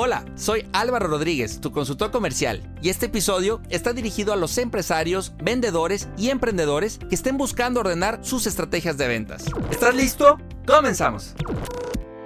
Hola, soy Álvaro Rodríguez, tu consultor comercial, y este episodio está dirigido a los empresarios, vendedores y emprendedores que estén buscando ordenar sus estrategias de ventas. ¿Estás listo? Comenzamos.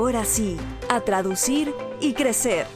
ahora sí, a traducir y crecer.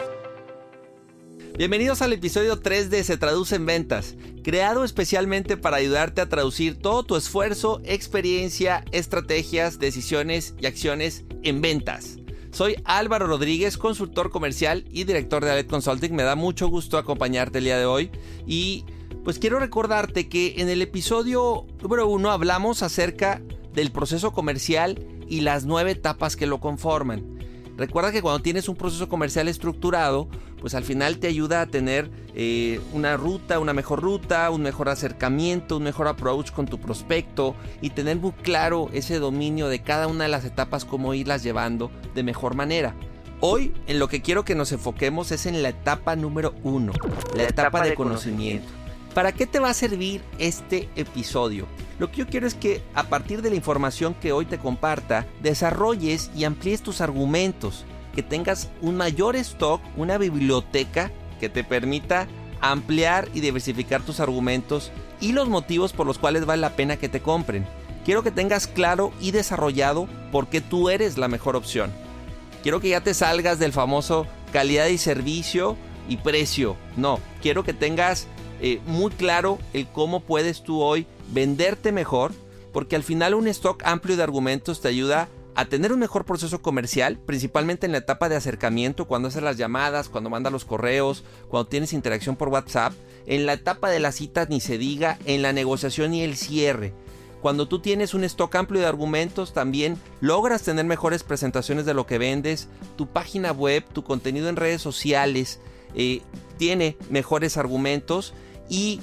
Bienvenidos al episodio 3 de Se Traduce en Ventas, creado especialmente para ayudarte a traducir todo tu esfuerzo, experiencia, estrategias, decisiones y acciones en ventas. Soy Álvaro Rodríguez, consultor comercial y director de Alet Consulting. Me da mucho gusto acompañarte el día de hoy y pues quiero recordarte que en el episodio número 1 hablamos acerca del proceso comercial y las nueve etapas que lo conforman. Recuerda que cuando tienes un proceso comercial estructurado, pues al final te ayuda a tener eh, una ruta, una mejor ruta, un mejor acercamiento, un mejor approach con tu prospecto y tener muy claro ese dominio de cada una de las etapas, cómo irlas llevando de mejor manera. Hoy en lo que quiero que nos enfoquemos es en la etapa número uno, la, etapa, de, conocimiento. ¿Para qué te va a servir este episodio? Lo que yo quiero es que a partir de la información que hoy te comparta, desarrolles y amplíes tus argumentos, que tengas un mayor stock, una biblioteca que te permita ampliar y diversificar tus argumentos y los motivos por los cuales vale la pena que te compren. Quiero que tengas claro y desarrollado por qué tú eres la mejor opción. Quiero que ya te salgas del famoso calidad y servicio y precio. No, quiero que tengas eh, muy claro el cómo puedes tú hoy venderte mejor, porque al final un stock amplio de argumentos te ayuda a tener un mejor proceso comercial, principalmente en la etapa de acercamiento, cuando haces las llamadas, cuando mandas los correos, cuando tienes interacción por WhatsApp, en la etapa de las citas ni se diga, en la negociación y el cierre. Cuando tú tienes un stock amplio de argumentos, también logras tener mejores presentaciones de lo que vendes, tu página web, tu contenido en redes sociales, eh, tiene mejores argumentos y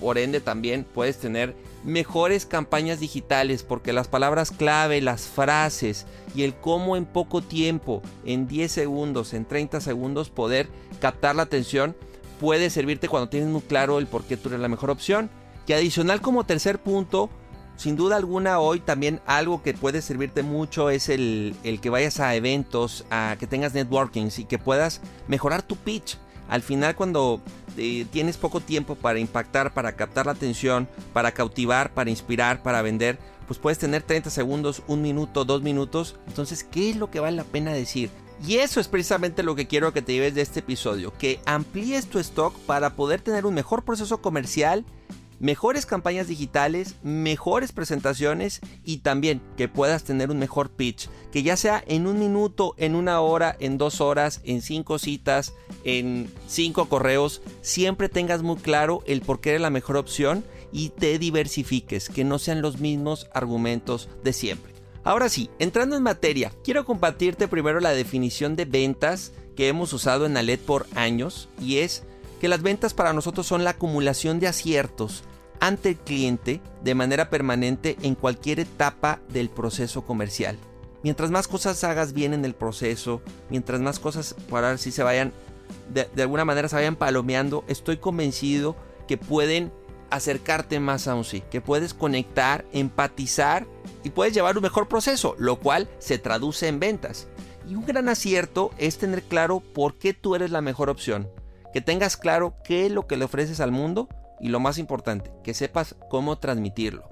por ende también puedes tener mejores campañas digitales porque las palabras clave, las frases y el cómo en poco tiempo, en 10 segundos, en 30 segundos poder captar la atención puede servirte cuando tienes muy claro el por qué tú eres la mejor opción. Que adicional como tercer punto, sin duda alguna hoy también algo que puede servirte mucho es el, el que vayas a eventos, a que tengas networkings y que puedas mejorar tu pitch. Al final cuando tienes poco tiempo para impactar, para captar la atención, para cautivar, para inspirar, para vender, pues puedes tener 30 segundos, un minuto, dos minutos. Entonces, ¿qué es lo que vale la pena decir? Y eso es precisamente lo que quiero que te lleves de este episodio, que amplíes tu stock para poder tener un mejor proceso comercial mejores campañas digitales, mejores presentaciones y también que puedas tener un mejor pitch. Que ya sea en un minuto, en una hora, en dos horas, en cinco citas, en cinco correos, siempre tengas muy claro el por qué eres la mejor opción y te diversifiques, que no sean los mismos argumentos de siempre. Ahora sí, entrando en materia, quiero compartirte primero la definición de ventas que hemos usado en Alet por años y es que las ventas para nosotros son la acumulación de aciertos ante el cliente de manera permanente en cualquier etapa del proceso comercial. Mientras más cosas hagas bien en el proceso, mientras más cosas para si se vayan, de, alguna manera se vayan palomeando, estoy convencido que pueden acercarte más a un sí, que puedes conectar, empatizar y puedes llevar un mejor proceso, lo cual se traduce en ventas. Y un gran acierto es tener claro por qué tú eres la mejor opción, que tengas claro qué es lo que le ofreces al mundo y lo más importante, que sepas cómo transmitirlo.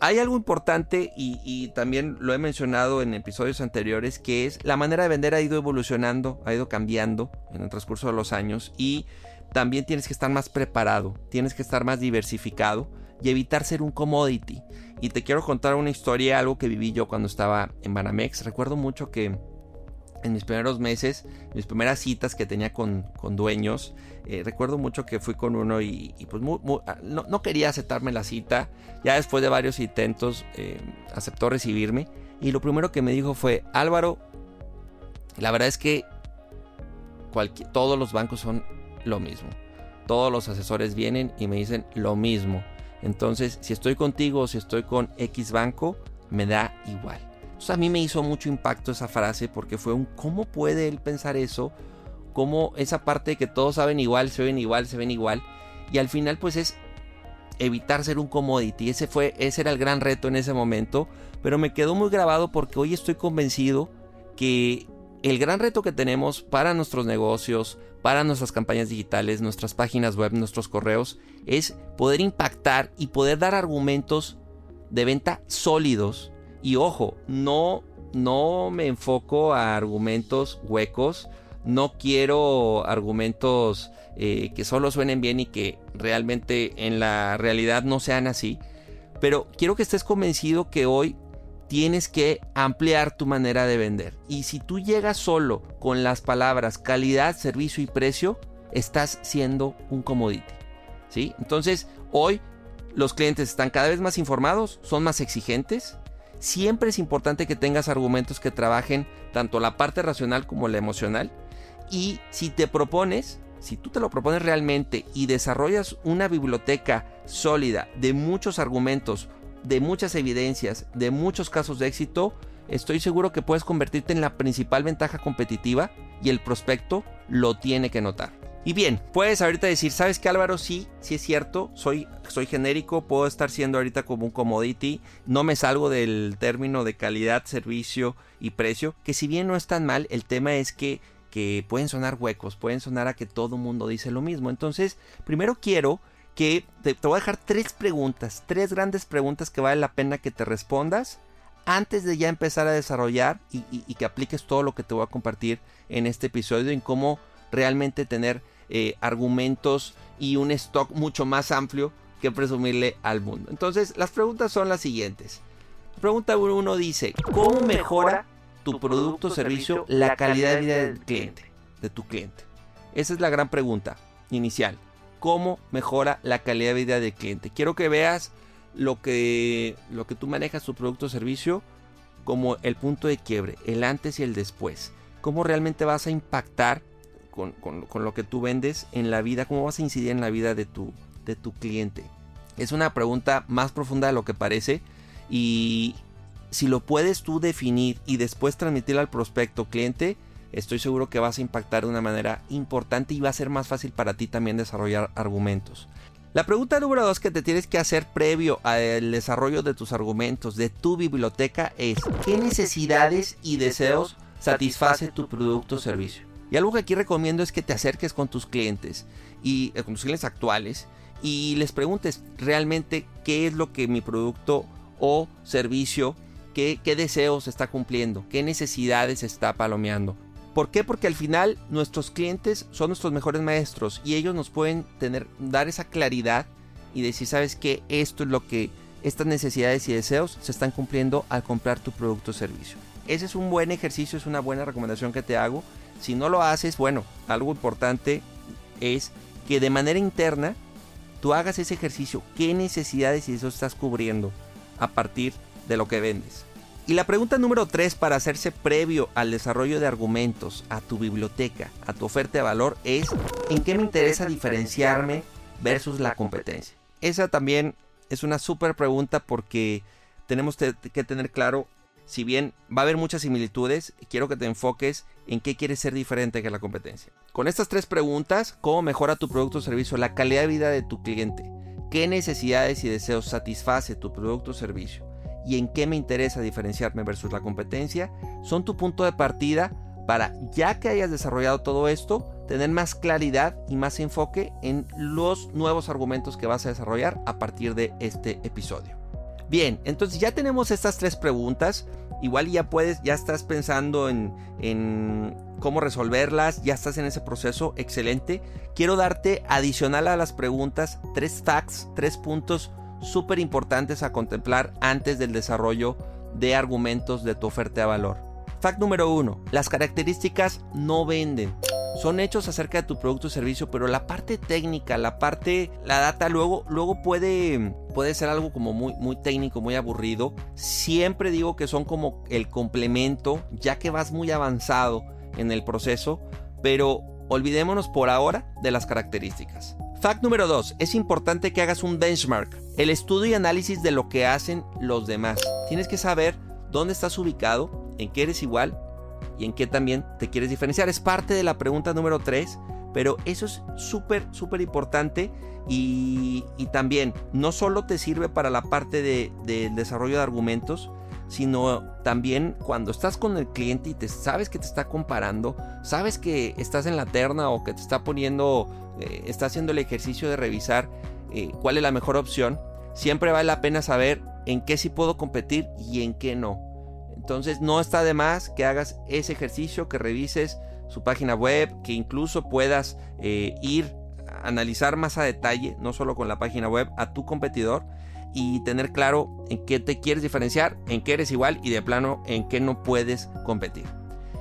Hay algo importante y, también lo he mencionado en episodios anteriores, que es la manera de vender ha ido evolucionando, ha ido cambiando en el transcurso de los años y también tienes que estar más preparado, tienes que estar más diversificado y evitar ser un commodity. Y te quiero contar una historia, algo que viví yo cuando estaba en Banamex. Recuerdo mucho que en mis primeros meses, mis primeras citas que tenía con, dueños, eh, recuerdo mucho que fui con uno y, pues ah, no, quería aceptarme la cita. Ya después de varios intentos eh, aceptó recibirme y lo primero que me dijo fue, Álvaro, la verdad es que todos los bancos son lo mismo. Todos los asesores vienen y me dicen lo mismo. Entonces, si estoy contigo o si estoy con X banco, me da igual. A mí me hizo mucho impacto esa frase porque fue un ¿cómo puede él pensar eso? ¿Cómo esa parte de que todos saben igual, se ven igual, se ven igual? Y al final, pues es evitar ser un commodity. Ese fue, ese era el gran reto en ese momento. Pero me quedó muy grabado porque hoy estoy convencido que el gran reto que tenemos para nuestros negocios, para nuestras campañas digitales, nuestras páginas web, nuestros correos, es poder impactar y poder dar argumentos de venta sólidos. Y ojo, no, no me enfoco a argumentos huecos, no quiero argumentos eh, que solo suenen bien y que realmente en la realidad no sean así. Pero quiero que estés convencido que hoy tienes que ampliar tu manera de vender. Y si tú llegas solo con las palabras calidad, servicio y precio, estás siendo un commodity. ¿Sí? Entonces, hoy los clientes están cada vez más informados, son más exigentes. Siempre es importante que tengas argumentos que trabajen tanto la parte racional como la emocional. Y si te propones, si tú te lo propones realmente y desarrollas una biblioteca sólida de muchos argumentos de muchas evidencias, de muchos casos de éxito, estoy seguro que puedes convertirte en la principal ventaja competitiva y el prospecto lo tiene que notar. Y bien, puedes ahorita decir, ¿sabes qué Álvaro? Sí, sí es cierto, soy, soy genérico, puedo estar siendo ahorita como un commodity, no me salgo del término de calidad, servicio y precio, que si bien no es tan mal, el tema es que, que pueden sonar huecos, pueden sonar a que todo mundo dice lo mismo. Entonces, primero quiero que te, voy a dejar tres preguntas, tres grandes preguntas que vale la pena que te respondas antes de ya empezar a desarrollar y, que apliques todo lo que te voy a compartir en este episodio en cómo realmente tener eh, argumentos y un stock mucho más amplio que presumirle al mundo. Entonces, las preguntas son las siguientes. Pregunta uno dice, ¿cómo mejora tu producto o servicio la calidad de vida del cliente, de tu cliente? Esa es la gran pregunta inicial cómo mejora la calidad de vida del cliente. Quiero que veas lo que, lo que tú manejas tu producto o servicio como el punto de quiebre, el antes y el después. Cómo realmente vas a impactar con, lo que tú vendes en la vida, cómo vas a incidir en la vida de tu, de tu cliente. Es una pregunta más profunda de lo que parece y si lo puedes tú definir y después transmitir al prospecto cliente, estoy seguro que vas a impactar de una manera importante y va a ser más fácil para ti también desarrollar argumentos. La pregunta número dos que te tienes que hacer previo al desarrollo de tus argumentos, de tu biblioteca, es ¿qué necesidades y deseos satisface tu producto o servicio? Y algo que aquí recomiendo es que te acerques con tus clientes y eh, con tus clientes actuales y les preguntes realmente qué es lo que mi producto o servicio, qué, qué deseos está cumpliendo, qué necesidades está palomeando. ¿Por qué? Porque al final nuestros clientes son nuestros mejores maestros y ellos nos pueden tener, dar esa claridad y decir, sabes que esto es lo que estas necesidades y deseos se están cumpliendo al comprar tu producto o servicio. Ese es un buen ejercicio, es una buena recomendación que te hago. Si no lo haces, bueno, algo importante es que de manera interna tú hagas ese ejercicio. ¿Qué necesidades y deseos estás cubriendo a partir de lo que vendes? Y la pregunta número 3 para hacerse previo al desarrollo de argumentos, a tu biblioteca, a tu oferta de valor es ¿en qué me interesa diferenciarme versus la competencia? Esa también es una súper pregunta porque tenemos que tener claro, si bien va a haber muchas similitudes, quiero que te enfoques en qué quieres ser diferente que la competencia. Con estas tres preguntas, ¿cómo mejora tu producto o servicio la calidad de vida de tu cliente? ¿Qué necesidades y deseos satisface tu producto o servicio? y en qué me interesa diferenciarme versus la competencia, son tu punto de partida para, ya que hayas desarrollado todo esto, tener más claridad y más enfoque en los nuevos argumentos que vas a desarrollar a partir de este episodio. Bien, entonces ya tenemos estas tres preguntas. Igual ya puedes, ya estás pensando en, cómo resolverlas, ya estás en ese proceso, excelente. Quiero darte adicional a las preguntas tres facts, tres puntos súper importantes a contemplar antes del desarrollo de argumentos de tu oferta de valor. Fact número uno, las características no venden. Son hechos acerca de tu producto o servicio, pero la parte técnica, la parte, la data luego, luego puede, puede ser algo como muy, muy técnico, muy aburrido. Siempre digo que son como el complemento, ya que vas muy avanzado en el proceso, pero olvidémonos por ahora de las características. Fact número 2. Es importante que hagas un benchmark, el estudio y análisis de lo que hacen los demás. Tienes que saber dónde estás ubicado, en qué eres igual y en qué también te quieres diferenciar. Es parte de la pregunta número 3, pero eso es súper, súper importante y, también no solo te sirve para la parte del de, desarrollo de argumentos, sino también cuando estás con el cliente y te sabes que te está comparando, sabes que estás en la terna o que te está poniendo, eh, está haciendo el ejercicio de revisar eh, cuál es la mejor opción, siempre vale la pena saber en qué sí puedo competir y en qué no. Entonces no está de más que hagas ese ejercicio, que revises su página web, que incluso puedas eh, ir a analizar más a detalle, no solo con la página web, a tu competidor y tener claro en qué te quieres diferenciar, en qué eres igual y de plano en qué no puedes competir.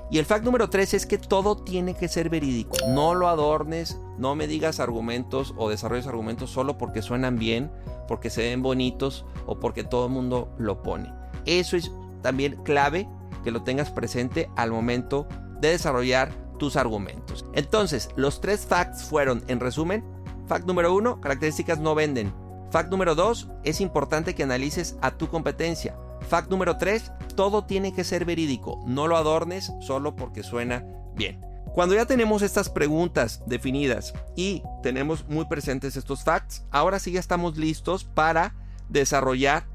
Y el fact número 3 es que todo tiene que ser verídico. No lo adornes, no me digas argumentos o desarrolles argumentos solo porque suenan bien, porque se ven bonitos o porque todo el mundo lo pone. Eso es también clave que lo tengas presente al momento de desarrollar tus argumentos. Entonces, los tres facts fueron, en resumen, fact número 1, características no venden. Fact número 2, es importante que analices a tu competencia. Fact número 3, todo tiene que ser verídico, no lo adornes solo porque suena bien. Cuando ya tenemos estas preguntas definidas y tenemos muy presentes estos facts, ahora sí ya estamos listos para desarrollar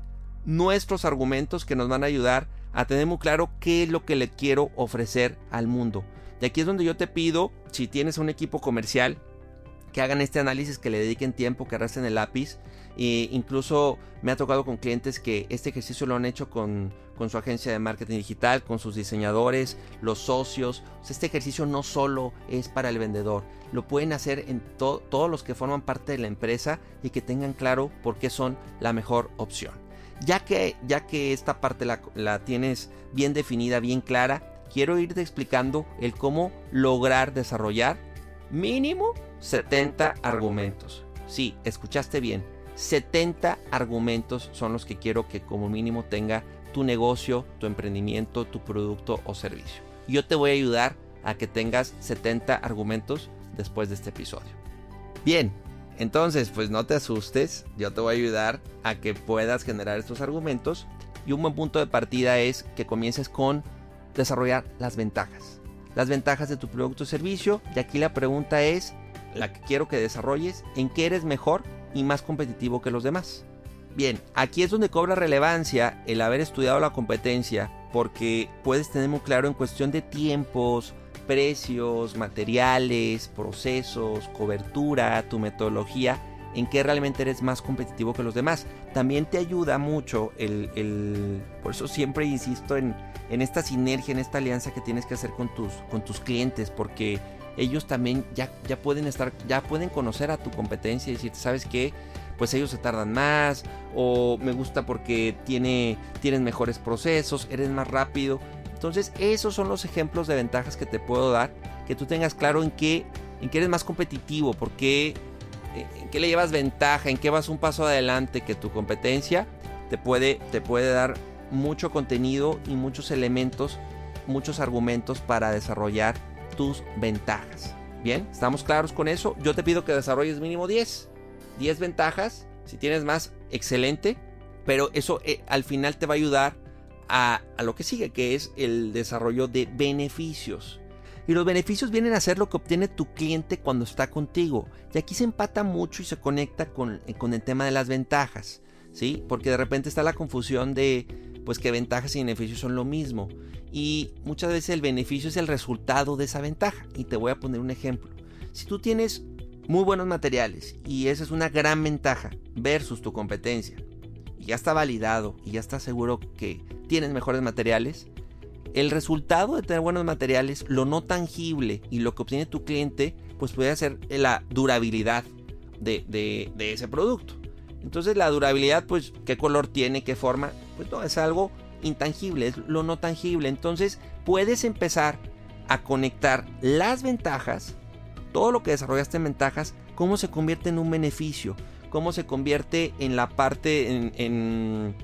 nuestros argumentos que nos van a ayudar a tener muy claro qué es lo que le quiero ofrecer al mundo. Y aquí es donde yo te pido, si tienes un equipo comercial, que hagan este análisis, que le dediquen tiempo, que arrastren el lápiz. E incluso me ha tocado con clientes que este ejercicio lo han hecho con, su agencia de marketing digital, con sus diseñadores, los socios. este ejercicio no solo es para el vendedor, lo pueden hacer en todos los que forman parte de la empresa y que tengan claro por qué son la mejor opción. Ya que, ya que esta parte la, la tienes bien definida, bien clara, quiero irte explicando el cómo lograr desarrollar mínimo 70 argumentos. Sí, escuchaste bien. 70 argumentos son los que quiero que como mínimo tenga tu negocio, tu emprendimiento, tu producto o servicio. Yo te voy a ayudar a que tengas 70 argumentos después de este episodio. Bien, entonces pues no te asustes, yo te voy a ayudar a que puedas generar estos argumentos y un buen punto de partida es que comiences con desarrollar las ventajas. Las ventajas de tu producto o servicio y aquí la pregunta es, la que quiero que desarrolles, en qué eres mejor y más competitivo que los demás. Bien, aquí es donde cobra relevancia el haber estudiado la competencia, porque puedes tener muy claro en cuestión de tiempos, precios, materiales, procesos, cobertura, tu metodología, en qué realmente eres más competitivo que los demás. También te ayuda mucho el, por eso siempre insisto en, en, esta sinergia, en esta alianza que tienes que hacer con tus, con tus clientes, porque ellos también ya, ya pueden estar, ya pueden conocer a tu competencia y decirte, ¿sabes qué? Pues ellos se tardan más, o me gusta porque tiene, tienen mejores procesos, eres más rápido. Entonces, esos son los ejemplos de ventajas que te puedo dar, que tú tengas claro en qué, en qué eres más competitivo, porque en qué le llevas ventaja, en qué vas un paso adelante que tu competencia te puede, te puede dar mucho contenido y muchos elementos, muchos argumentos para desarrollar tus ventajas. Bien, ¿estamos claros con eso? Yo te pido que desarrolles mínimo 10. 10 ventajas. Si tienes más, excelente. Pero eso eh, al final te va a ayudar a, lo que sigue, que es el desarrollo de beneficios. Y los beneficios vienen a ser lo que obtiene tu cliente cuando está contigo. Y aquí se empata mucho y se conecta con, con el tema de las ventajas. ¿Sí? Porque de repente está la confusión de pues que ventajas y beneficios son lo mismo. Y muchas veces el beneficio es el resultado de esa ventaja. Y te voy a poner un ejemplo. Si tú tienes muy buenos materiales y esa es una gran ventaja versus tu competencia, y ya está validado y ya está seguro que tienes mejores materiales, el resultado de tener buenos materiales, lo no tangible y lo que obtiene tu cliente, pues puede ser la durabilidad de, de ese producto. Entonces la durabilidad, pues, ¿qué color tiene? ¿Qué forma? Pues no, es algo intangible, es lo no tangible. Entonces puedes empezar a conectar las ventajas, todo lo que desarrollaste en ventajas, cómo se convierte en un beneficio, cómo se convierte en la parte, en, en,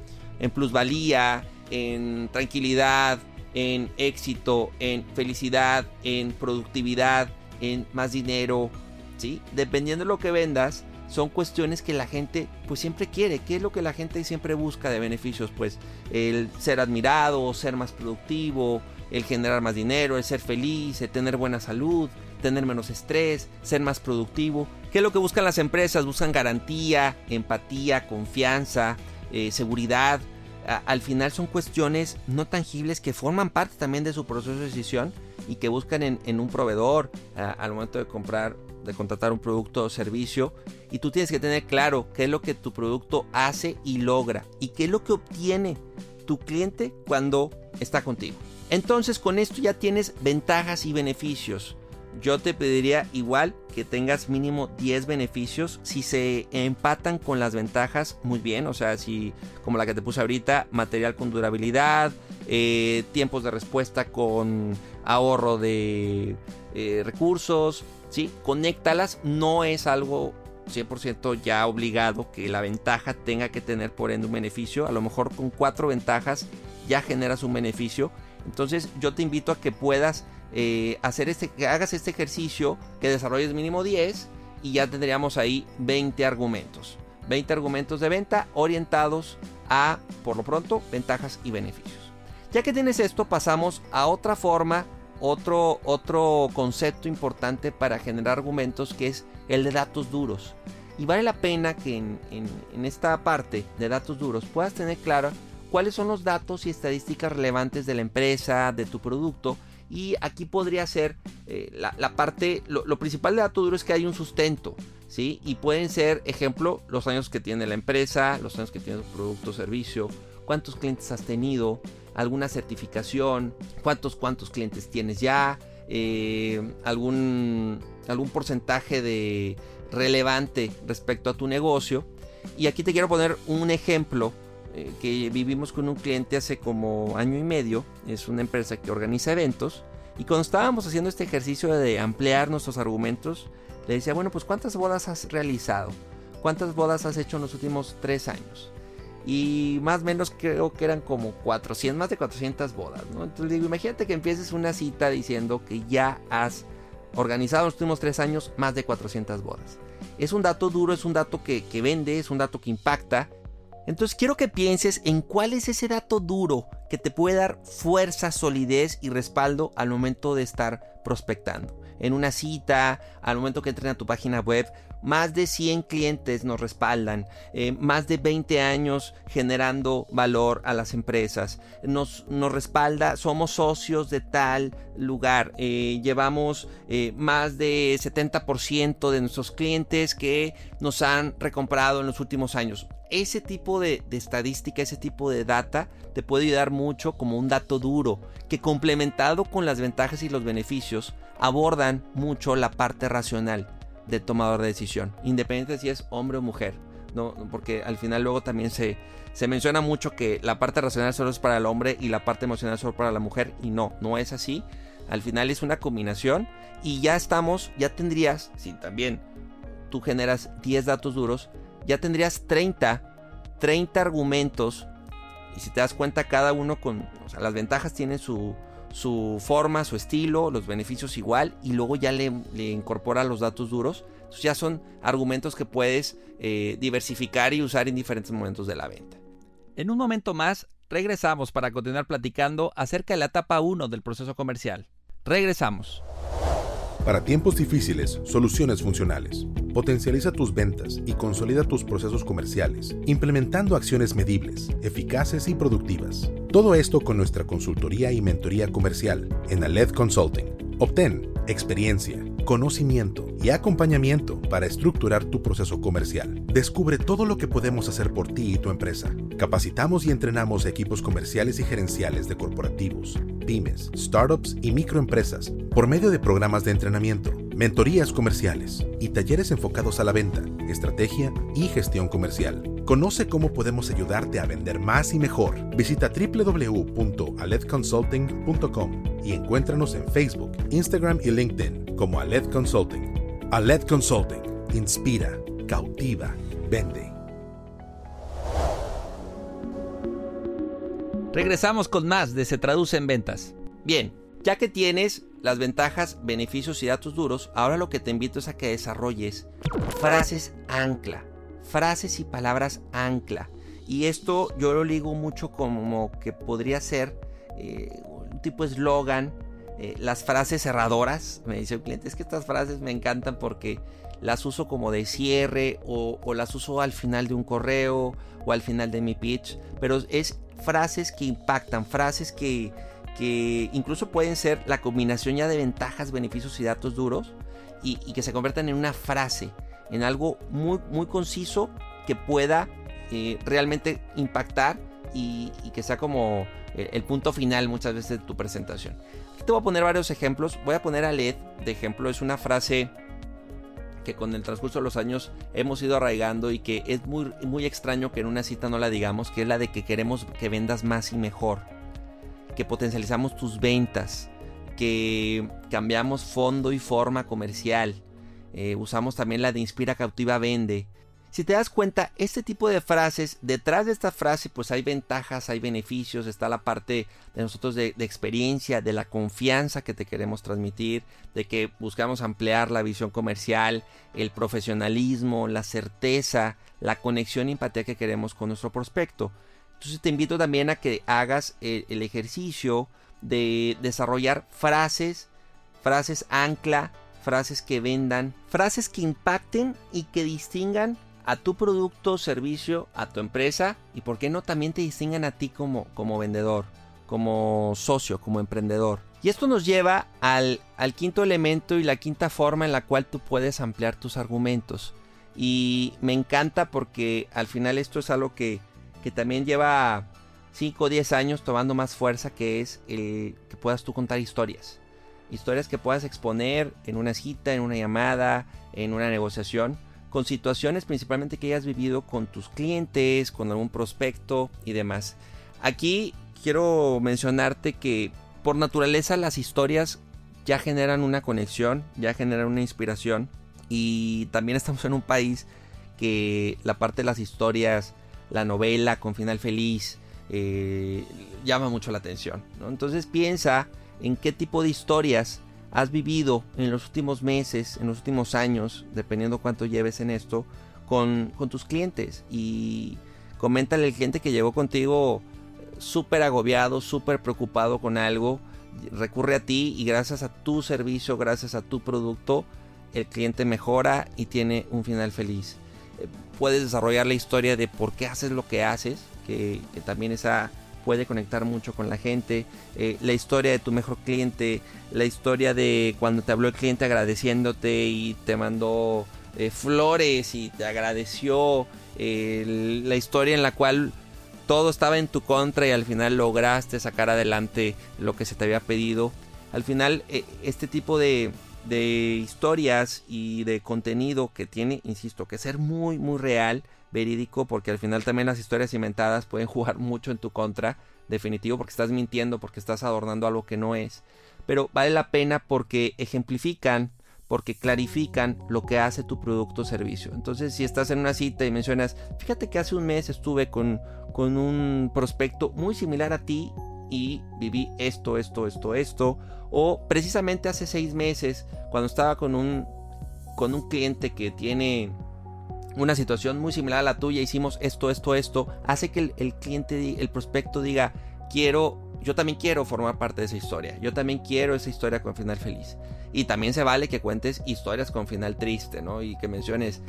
en plusvalía, en tranquilidad, en éxito, en felicidad, en productividad, en más dinero, ¿sí? Dependiendo de lo que vendas, son cuestiones que la gente pues siempre quiere. ¿Qué es lo que la gente siempre busca de beneficios? Pues el ser admirado, ser más productivo, el generar más dinero, el ser feliz, el tener buena salud, tener menos estrés, ser más productivo. ¿Qué es lo que buscan las empresas? Buscan garantía, empatía, confianza, eh, seguridad. al final son cuestiones no tangibles que forman parte también de su proceso de decisión y que buscan en, un proveedor al momento de comprar, de contratar un producto o servicio. Y tú tienes que tener claro qué es lo que tu producto hace y logra y qué es lo que obtiene tu cliente cuando está contigo. Entonces con esto ya tienes ventajas y beneficios. Yo te pediría igual que tengas mínimo 10 beneficios. Si se empatan con las ventajas, muy bien. O sea, si como la que te puse ahorita, material con durabilidad, eh, tiempos de respuesta con ahorro de eh, recursos, ¿sí? Conéctalas. No es algo 100% ya obligado que la ventaja tenga que tener por ende un beneficio. A lo mejor con cuatro ventajas ya generas un beneficio. Entonces yo te invito a que puedas eh, hacer este, que hagas este ejercicio, que desarrolles mínimo 10 y ya tendríamos ahí 20 argumentos. 20 argumentos de venta orientados a, por lo pronto, ventajas y beneficios. Ya que tienes esto, pasamos a otra forma, otro, otro concepto importante para generar argumentos que es el de datos duros. Y vale la pena que en, en esta parte de datos duros puedas tener claro cuáles son los datos y estadísticas relevantes de la empresa, de tu producto, y aquí podría ser eh, la, parte, lo, principal de dato duro es que hay un sustento, ¿sí? Y pueden ser, ejemplo, los años que tiene la empresa, los años que tiene tu producto o servicio, cuántos clientes has tenido, alguna certificación, cuántos, cuántos clientes tienes ya, eh, algún, algún porcentaje de relevante respecto a tu negocio. Y aquí te quiero poner un ejemplo eh, que vivimos con un cliente hace como año y medio. Es una empresa que organiza eventos. Y cuando estábamos haciendo este ejercicio de ampliar nuestros argumentos, le decía, bueno, pues ¿cuántas bodas has realizado? ¿Cuántas bodas has hecho en los últimos tres años? Y más o menos creo que eran como 400, más de 400 bodas, ¿no? Entonces digo, imagínate que empieces una cita diciendo que ya has organizado en los últimos tres años más de 400 bodas. Es un dato duro, es un dato que, que vende, es un dato que impacta entonces quiero que pienses en cuál es ese dato duro que te puede dar fuerza, solidez y respaldo al momento de estar prospectando. En una cita, al momento que entren a tu página web, más de 100 clientes nos respaldan, eh, más de 20 años generando valor a las empresas, nos, nos respalda, somos socios de tal lugar, eh, llevamos eh, más de 70% de nuestros clientes que nos han recomprado en los últimos años. Ese tipo de, estadística, ese tipo de data te puede ayudar mucho como un dato duro que complementado con las ventajas y los beneficios abordan mucho la parte racional del tomador de decisión, independiente si es hombre o mujer. ¿no? Porque al final luego también se, se menciona mucho que la parte racional solo es para el hombre y la parte emocional solo para la mujer. Y no, no es así. Al final es una combinación y ya estamos, ya tendrías, si también tú generas 10 datos duros, ya tendrías 30, 30 argumentos. Y si te das cuenta, cada uno con, las ventajas tienen su, su forma, su estilo, los beneficios igual y luego ya le, incorpora los datos duros. Entonces ya son argumentos que puedes eh, diversificar y usar en diferentes momentos de la venta. En un momento más, regresamos para continuar platicando acerca de la etapa 1 del proceso comercial. Regresamos. Para tiempos difíciles, soluciones funcionales. Potencializa tus ventas y consolida tus procesos comerciales, implementando acciones medibles, eficaces y productivas. Todo esto con nuestra consultoría y mentoría comercial en Aled Consulting. Obtén experiencia, conocimiento y acompañamiento para estructurar tu proceso comercial. Descubre todo lo que podemos hacer por ti y tu empresa. Capacitamos y entrenamos equipos comerciales y gerenciales de corporativos, pymes, startups y microempresas por medio de programas de entrenamiento, mentorías comerciales y talleres enfocados a la venta, estrategia y gestión comercial. Conoce cómo podemos ayudarte a vender más y mejor. Visita www.aledconsulting.com y encuéntranos en Facebook, Instagram y LinkedIn como Aled Consulting. Aled Consulting. Inspira, cautiva, vende. Regresamos con más de Se Traduce en Ventas. Bien, ya que tienes las ventajas, beneficios y datos duros, ahora lo que te invito es a que desarrolles frases ancla, frases y palabras ancla. Y esto yo lo ligo mucho como que podría ser eh, un tipo eslogan, eh, las frases cerradoras. Me dice un cliente, es que estas frases me encantan porque las uso como de cierre o, o las uso al final de un correo o al final de mi pitch. Pero es frases que impactan, frases que que incluso pueden ser la combinación ya de ventajas, beneficios y datos duros y, que se conviertan en una frase, en algo muy, muy conciso que pueda eh, realmente impactar y, que sea como el, el, punto final muchas veces de tu presentación. Aquí te voy a poner varios ejemplos. Voy a poner a LED de ejemplo. Es una frase que con el transcurso de los años hemos ido arraigando y que es muy, muy extraño que en una cita no la digamos, que es la de que queremos que vendas más y mejor que potencializamos tus ventas, que cambiamos fondo y forma comercial. Eh, usamos también la de Inspira Cautiva Vende. Si te das cuenta, este tipo de frases, detrás de esta frase pues hay ventajas, hay beneficios, está la parte de nosotros de, experiencia, de la confianza que te queremos transmitir, de que buscamos ampliar la visión comercial, el profesionalismo, la certeza, la conexión y empatía que queremos con nuestro prospecto. Entonces te invito también a que hagas el, ejercicio de desarrollar frases, frases ancla, frases que vendan, frases que impacten y que distingan a tu producto, servicio, a tu empresa y por qué no también te distingan a ti como, como vendedor, como socio, como emprendedor. Y esto nos lleva al, al quinto elemento y la quinta forma en la cual tú puedes ampliar tus argumentos. Y me encanta porque al final esto es algo que que también lleva 5 o 10 años tomando más fuerza, que es que puedas tú contar historias. Historias que puedas exponer en una cita, en una llamada, en una negociación, con situaciones principalmente que hayas vivido con tus clientes, con algún prospecto y demás. Aquí quiero mencionarte que por naturaleza las historias ya generan una conexión, ya generan una inspiración y también estamos en un país que la parte de las historias la novela con final feliz, eh, llama mucho la atención. Entonces piensa en qué tipo de historias has vivido en los últimos meses, en los últimos años, dependiendo cuánto lleves en esto, con, con tus clientes. Y coméntale al cliente que llegó contigo súper agobiado, súper preocupado con algo, recurre a ti y gracias a tu servicio, gracias a tu producto, el cliente mejora y tiene un final feliz puedes desarrollar la historia de por qué haces lo que haces, que, también esa puede conectar mucho con la gente, eh, la historia de tu mejor cliente, la historia de cuando te habló el cliente agradeciéndote y te mandó eh, flores y te agradeció, la historia en la cual todo estaba en tu contra y al final lograste sacar adelante lo que se te había pedido. Al final, eh, este tipo de historias y de contenido que tiene, insisto, que ser muy, muy real, verídico, porque al final también las historias inventadas pueden jugar mucho en tu contra, definitivo, porque estás mintiendo, porque estás adornando algo que no es. Pero vale la pena porque ejemplifican, porque clarifican lo que hace tu producto o servicio. Entonces, si estás en una cita y mencionas, fíjate que hace un mes estuve con, con un prospecto muy similar a ti y viví esto, esto, esto, esto. O precisamente hace seis meses, cuando estaba con un, con un cliente que tiene una situación muy similar a la tuya, hicimos esto, esto, esto, hace que el, cliente, el prospecto diga, quiero, yo también quiero formar parte de esa historia, yo también quiero esa historia con final feliz. Y también se vale que cuentes historias con final triste, ¿no? Y que menciones,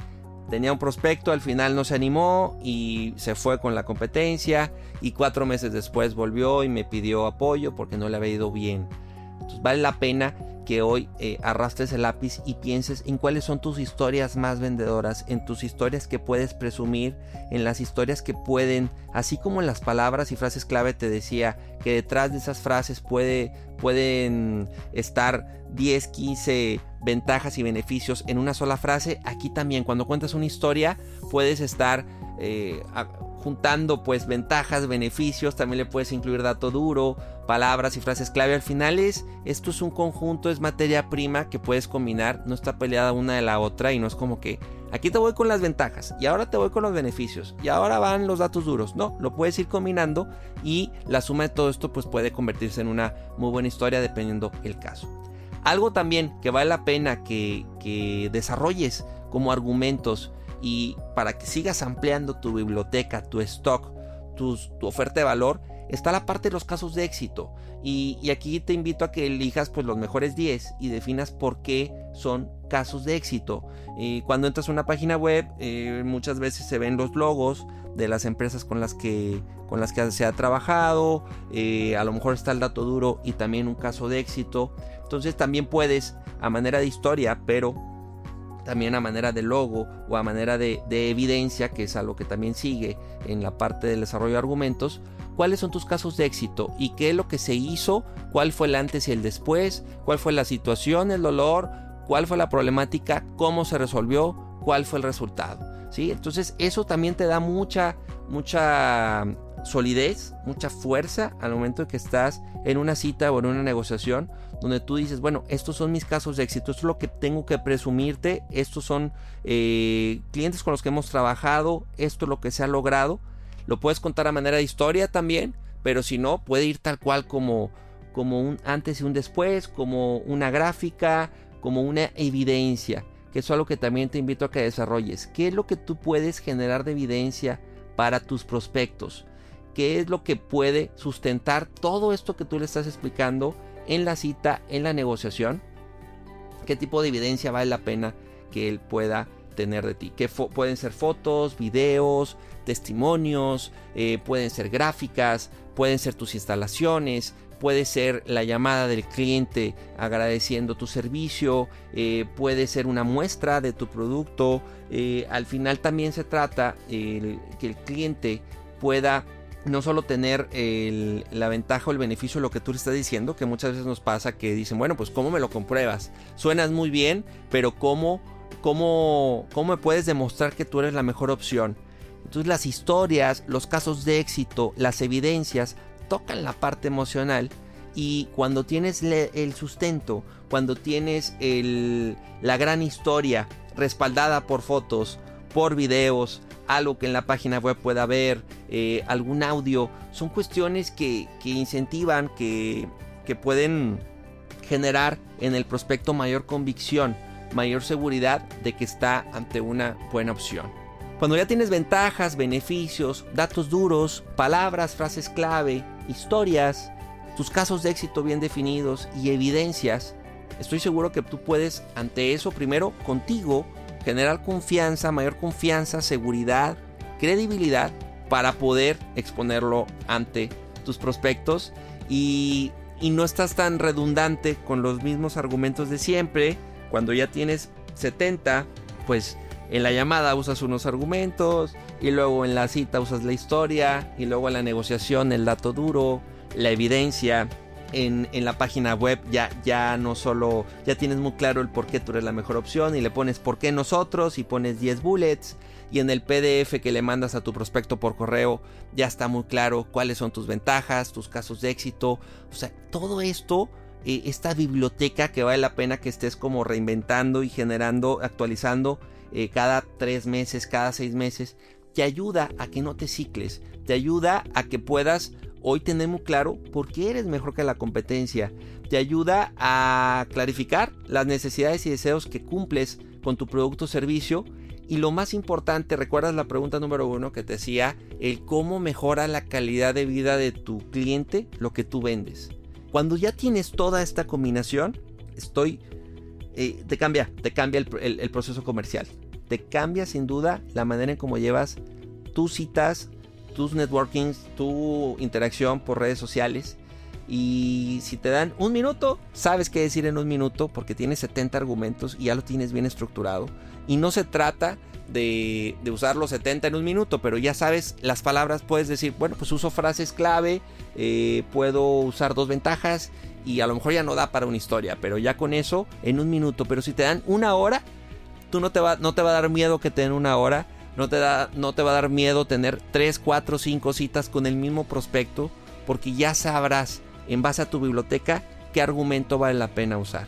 Tenía un prospecto, al final no se animó y se fue con la competencia y cuatro meses después volvió y me pidió apoyo porque no le había ido bien. Entonces vale la pena que hoy eh, arrastres el lápiz y pienses en cuáles son tus historias más vendedoras, en tus historias que puedes presumir, en las historias que pueden, así como en las palabras y frases clave te decía que detrás de esas frases puede, pueden estar 10, 15 ventajas y beneficios en una sola frase. Aquí también cuando cuentas una historia puedes estar eh, juntando pues ventajas, beneficios, también le puedes incluir dato duro, palabras y frases clave. Al final es, esto es un conjunto, es materia prima que puedes combinar, no está peleada una de la otra y no es como que aquí te voy con las ventajas y ahora te voy con los beneficios y ahora van los datos duros. No, lo puedes ir combinando y la suma de todo esto pues puede convertirse en una muy buena historia dependiendo el caso. Algo también que vale la pena que, que desarrolles como argumentos y para que sigas ampliando tu biblioteca, tu stock, tu oferta de valor, está la parte de los casos de éxito. Y, aquí te invito a que elijas pues, los mejores 10 y definas por qué son casos de éxito. Y cuando entras a una página web, eh, muchas veces se ven los logos de las empresas con las que, con las que se ha trabajado. Eh, a lo mejor está el dato duro y también un caso de éxito. Entonces también puedes, a manera de historia, pero también a manera de logo o a manera de, evidencia, que es algo que también sigue en la parte del desarrollo de argumentos, cuáles son tus casos de éxito y qué es lo que se hizo, cuál fue el antes y el después, cuál fue la situación, el dolor, cuál fue la problemática, cómo se resolvió, cuál fue el resultado. ¿sí? Entonces eso también te da mucha, mucha solidez, mucha fuerza al momento que estás en una cita o en una negociación donde tú dices, bueno, estos son mis casos de éxito, esto es lo que tengo que presumirte, estos son eh, clientes con los que hemos trabajado, esto es lo que se ha logrado. Lo puedes contar a manera de historia también, pero si no, puede ir tal cual como, como un antes y un después, como una gráfica, como una evidencia, que es algo que también te invito a que desarrolles. ¿Qué es lo que tú puedes generar de evidencia para tus prospectos? ¿Qué es lo que puede sustentar todo esto que tú le estás explicando en la cita, en la negociación, qué tipo de evidencia vale la pena que él pueda tener de ti. Que pueden ser fotos, videos, testimonios, eh, pueden ser gráficas, pueden ser tus instalaciones, puede ser la llamada del cliente agradeciendo tu servicio, eh, puede ser una muestra de tu producto. Eh, al final también se trata que el cliente pueda no solo tener la ventaja o el beneficio de lo que tú le estás diciendo, que muchas veces nos pasa que dicen, bueno, pues ¿cómo me lo compruebas? Suenas muy bien, pero ¿cómo, cómo, cómo me puedes demostrar que tú eres la mejor opción? Entonces las historias, los casos de éxito, las evidencias tocan la parte emocional y cuando tienes el sustento, cuando tienes la gran historia respaldada por fotos, por videos, algo que en la página web pueda ver, eh, algún audio, son cuestiones que, incentivan, que, que pueden generar en el prospecto mayor convicción, mayor seguridad de que está ante una buena opción. Cuando ya tienes ventajas, beneficios, datos duros, palabras, frases clave, historias, tus casos de éxito bien definidos y evidencias, estoy seguro que tú puedes ante eso primero contigo generar confianza, mayor confianza, seguridad, credibilidad para poder exponerlo ante tus prospectos y, no estás tan redundante con los mismos argumentos de siempre. Cuando ya tienes 70, pues en la llamada usas unos argumentos y luego en la cita usas la historia y luego en la negociación el dato duro, la evidencia en, la página web ya, ya no solo, ya tienes muy claro el por qué tú eres la mejor opción y le pones por qué nosotros y pones 10 bullets y en el PDF que le mandas a tu prospecto por correo ya está muy claro cuáles son tus ventajas, tus casos de éxito, o sea, todo esto, eh, esta biblioteca que vale la pena que estés como reinventando y generando, actualizando eh, cada tres meses, cada seis meses, te ayuda a que no te cicles, te ayuda a que puedas hoy tener muy claro por qué eres mejor que la competencia. Te ayuda a clarificar las necesidades y deseos que cumples con tu producto o servicio. Y lo más importante, recuerdas la pregunta número uno que te decía, el cómo mejora la calidad de vida de tu cliente lo que tú vendes. Cuando ya tienes toda esta combinación, estoy, eh, te cambia, te cambia el, el proceso comercial. Te cambia sin duda la manera en cómo llevas tus citas, tus networkings, tu interacción por redes sociales. Y si te dan un minuto, sabes qué decir en un minuto porque tienes 70 argumentos y ya lo tienes bien estructurado. Y no se trata de, usar los 70 en un minuto, pero ya sabes las palabras, puedes decir, bueno, pues uso frases clave, eh, puedo usar dos ventajas y a lo mejor ya no da para una historia, pero ya con eso en un minuto. Pero si te dan una hora, tú no te va, no te va a dar miedo que te den una hora no te, da, no te va a dar miedo tener 3, 4, 5 citas con el mismo prospecto porque ya sabrás en base a tu biblioteca qué argumento vale la pena usar.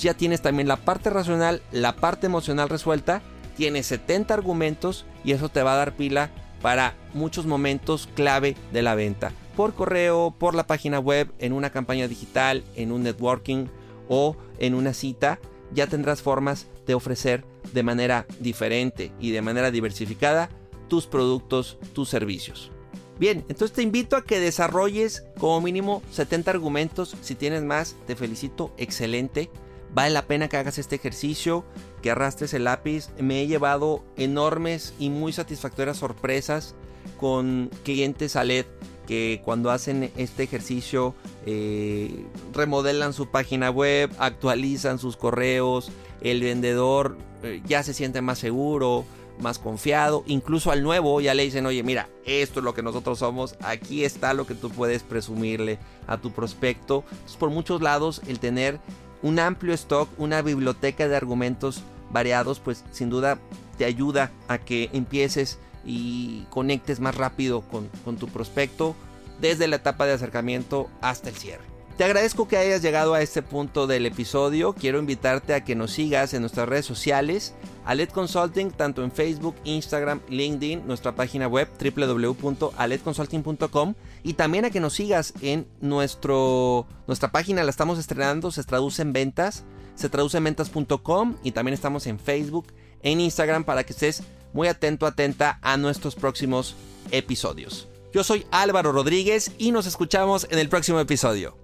Ya tienes también la parte racional, la parte emocional resuelta, tienes 70 argumentos y eso te va a dar pila para muchos momentos clave de la venta. Por correo, por la página web, en una campaña digital, en un networking o en una cita, ya tendrás formas de ofrecer de manera diferente y de manera diversificada tus productos, tus servicios. Bien, entonces te invito a que desarrolles como mínimo 70 argumentos. Si tienes más, te felicito, excelente. Vale la pena que hagas este ejercicio, que arrastres el lápiz. Me he llevado enormes y muy satisfactorias sorpresas con clientes ALED que cuando hacen este ejercicio eh, remodelan su página web, actualizan sus correos, el vendedor eh, ya se siente más seguro, más confiado, incluso al nuevo ya le dicen, oye, mira, esto es lo que nosotros somos, aquí está lo que tú puedes presumirle a tu prospecto. por muchos lados, el tener un amplio stock, una biblioteca de argumentos variados, pues sin duda te ayuda a que empieces y conectes más rápido con, con tu prospecto desde la etapa de acercamiento hasta el cierre. Te agradezco que hayas llegado a este punto del episodio. Quiero invitarte a que nos sigas en nuestras redes sociales, Alet Consulting, tanto en Facebook, Instagram, LinkedIn, nuestra página web www.aledconsulting.com y también a que nos sigas en nuestro, nuestra página, la estamos estrenando, se traduce en ventas, se traduce en ventas.com y también estamos en Facebook, en Instagram para que estés muy atento, atenta a nuestros próximos episodios. Yo soy Álvaro Rodríguez y nos escuchamos en el próximo episodio.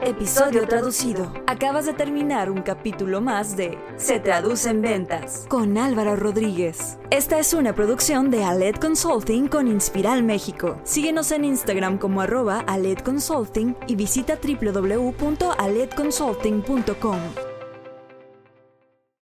Episodio traducido. Acabas de terminar un capítulo más de Se traduce en ventas con Álvaro Rodríguez. Esta es una producción de Aled Consulting con Inspiral México. Síguenos en Instagram como arroba Aled Consulting y visita www.aledconsulting.com.